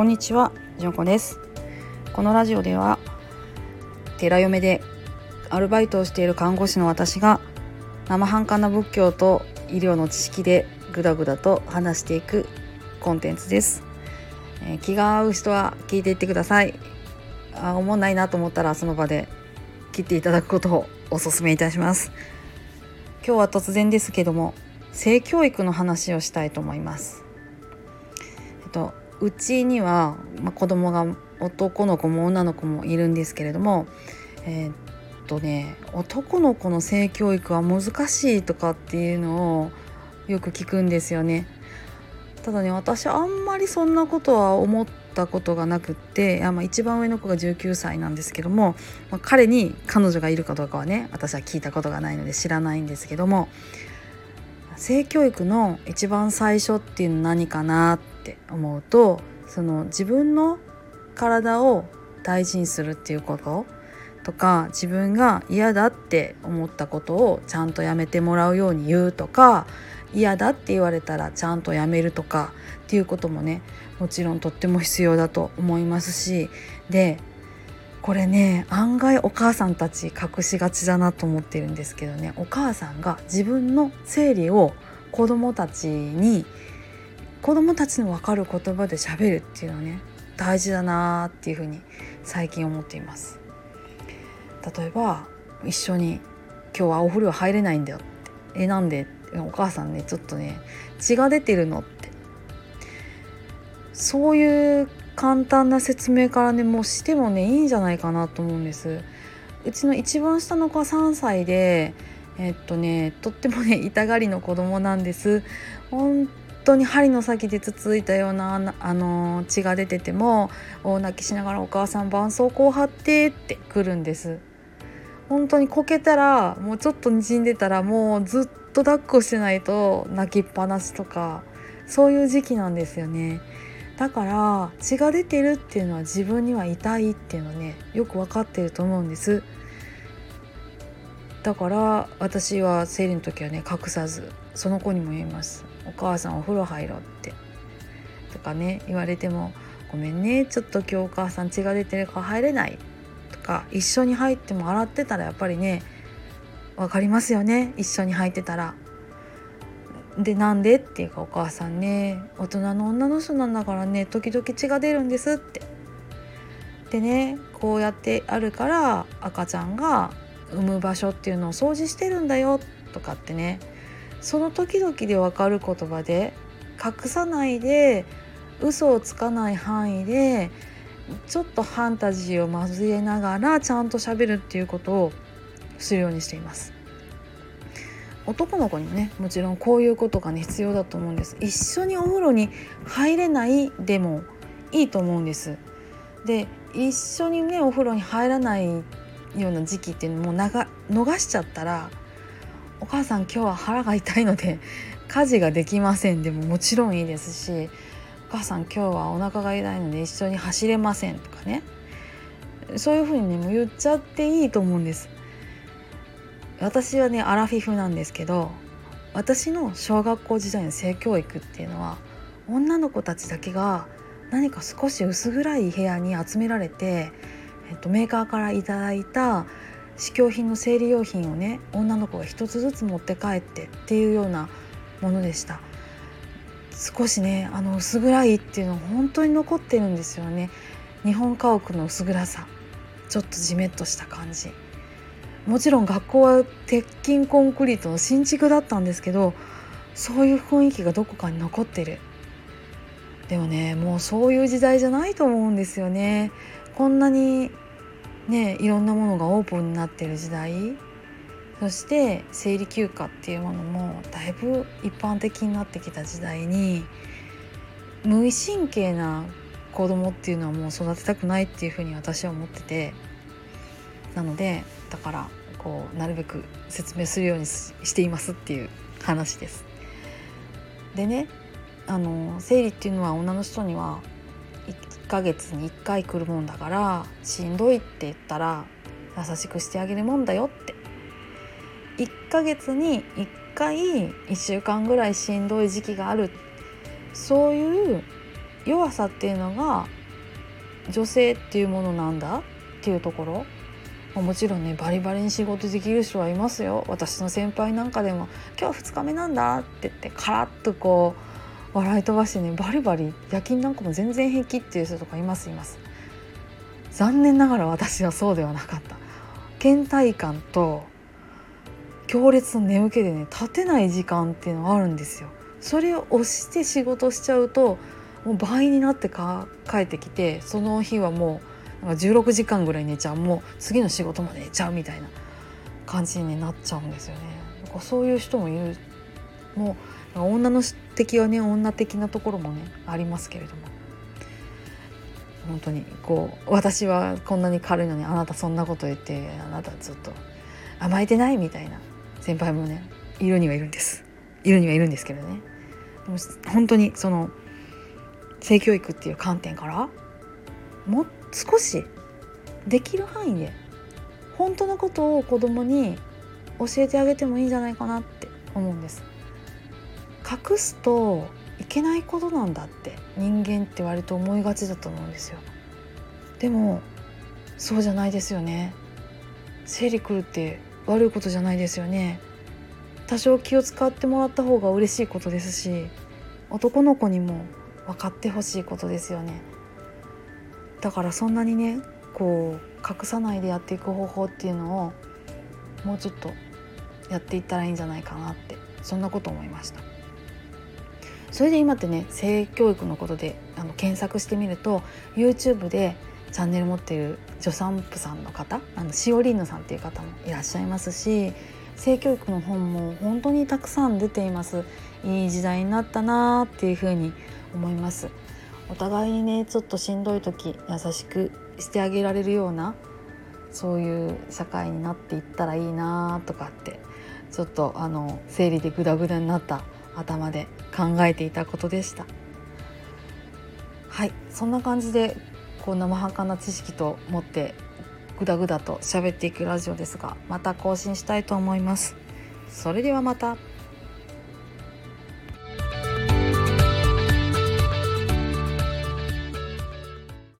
こんにちは、じゅんこです。このラジオでは寺嫁でアルバイトをしている看護師の私が生半可な仏教と医療の知識でぐだぐだと話していくコンテンツです、えー、気が合う人は聞いていってください。あ思わないなと思ったらその場で切っていただくことをお勧めいたします。今日は突然ですけども性教育の話をしたいと思います。えっとうちには、まあ、子供が男の子も女の子もいるんですけれどもえー、っとね男の子の性教育は難しいとかっていうのをよく聞くんですよね。ただね私あんまりそんなことは思ったことがなくってあ、まあ、一番上の子が19歳なんですけども、まあ、彼に彼女がいるかどうかはね私は聞いたことがないので知らないんですけども性教育の一番最初っていうの何かなっって思うとその自分の体を大事にするっていうこととか自分が嫌だって思ったことをちゃんとやめてもらうように言うとか嫌だって言われたらちゃんとやめるとかっていうこともねもちろんとっても必要だと思いますしでこれね案外お母さんたち隠しがちだなと思ってるんですけどねお母さんが自分の生理を子供たちに子供たちの分かる言葉で喋るっていうのはね大事だなっていうふうに最近思っています。例えば一緒に「今日はお風呂入れないんだよ」って「えなんで?」お母さんねちょっとね血が出てるのってそういう簡単な説明からねもうしてもねいいんじゃないかなと思うんですうちの一番下の子は3歳でえっとねとってもね痛がりの子供なんです本当に針の先でつついたようなあの血が出てても大泣きしながら「お母さん絆創膏貼って」って来るんです。本当にこけたらもうちょっとにじんでたらもうずっと抱っこしてないと泣きっぱなしとかそういう時期なんですよね。だから血が出てるっていうのは自分には痛いっていうのねよく分かってると思うんです。だから私は生理の時はね隠さずその子にも言います「お母さんお風呂入ろう」ってとかね言われても「ごめんねちょっと今日お母さん血が出てるから入れない」とか一緒に入っても洗ってたらやっぱりね分かりますよね一緒に入ってたら。でなんでっていうかお母さんね大人の女の人なんだからね時々血が出るんですって。でねこうやってあるから赤ちゃんが産む場所っていうのを掃除してるんだよとかってねその時々で分かる言葉で隠さないで嘘をつかない範囲でちょっとファンタジーを交えながらちゃんと喋るっていうことをするようにしています。男の子にもねもちろんこういうことがね必要だと思うんです。一緒にお風呂に入れないでもいいと思うんです。で一緒にねお風呂に入らないような時期っていうのも逃しちゃったらお母さん今日は腹が痛いので家事ができませんでももちろんいいですしお母さん今日はお腹が痛いので一緒に走れません」とかねそういうふうにねもう言っちゃっていいと思うんです。私はねアラフィフなんですけど私の小学校時代の性教育っていうのは女の子たちだけが何か少し薄暗い部屋に集められて、えっと、メーカーからいただいた試供品の生理用品をね女の子が一つずつ持って帰ってっていうようなものでした。少しねあの薄暗いっていうのは本当に残ってるんですよね。日本家屋の薄暗さ。ちょっとじめっとした感じ。もちろん学校は鉄筋コンクリートの新築だったんですけどそういう雰囲気がどこかに残ってる。でもねもうそういう時代じゃないと思うんですよね。こんなにねいろんなものがオープンになってる時代そして生理休暇っていうものもだいぶ一般的になってきた時代に無意神経な子供っていうのはもう育てたくないっていうふうに私は思っててなのでだからこうなるべく説明するようにしていますっていう話です。でねあの生理っていうのは女の人にはヶ月に1回来るもんだからしんどいって言ったら優しくしてあげるもんだよって。1ヶ月に1回1週間ぐらいしんどい時期がある。そういう弱さっていうのが女性っていうものなんだ？っていうところ。もちろんねバリバリに仕事できる人はいますよ。私の先輩なんかでも「今日は2日目なんだ」って言ってカラッとこう笑い飛ばしてねバリバリ夜勤なんかも全然平気っていう人とかいますいます。残念ながら私はそうではなかった。倦怠感と強烈な眠気でね立てない時間っていうのがあるんですよ。それを押して仕事しちゃうともう倍になってか帰ってきてその日はもうなんか16時間ぐらい寝ちゃう。もう次の仕事まで寝ちゃうみたいな感じになっちゃうんですよね。そういう人もいるもう女の敵はね女的なところもねありますけれども。本当にこう私はこんなに軽いのにあなたそんなこと言ってあなたちょっと甘えてないみたいな先輩もねいるにはいるんです。いるにはいるんですけどね。でも本当にその性教育っていう観点からもう少しできる範囲で本当のことを子供に教えてあげてもいいんじゃないかなって思うんです。隠すといけないことなんだって人間って割と思いがちだと思うんですよ。でもそうじゃないですよね。生理来るって悪いことじゃないですよね。多少気を使ってもらった方が嬉しいことですし男の子にも分かってほしいことですよね。だからそんなにねこう隠さないでやっていく方法っていうのをもうちょっとやっていったらいいんじゃないかなってそんなこと思いました。それで今ってね性教育のことであの検索してみると YouTube でチャンネル持っている助産婦さんの方あのしおりんぬさんっていう方もいらっしゃいますし性教育の本も本当にたくさん出ています。いい時代になったなーっていうふうに思います。お互いにねちょっとしんどい時優しくしてあげられるようなそういう社会になっていったらいいなとかってちょっとあの生理でグダグダになった頭で考えていたことでした。はい。そんな感じでこう生半可な知識と思ってグダグダと喋っていくラジオですがまた更新したいと思います。それではまた。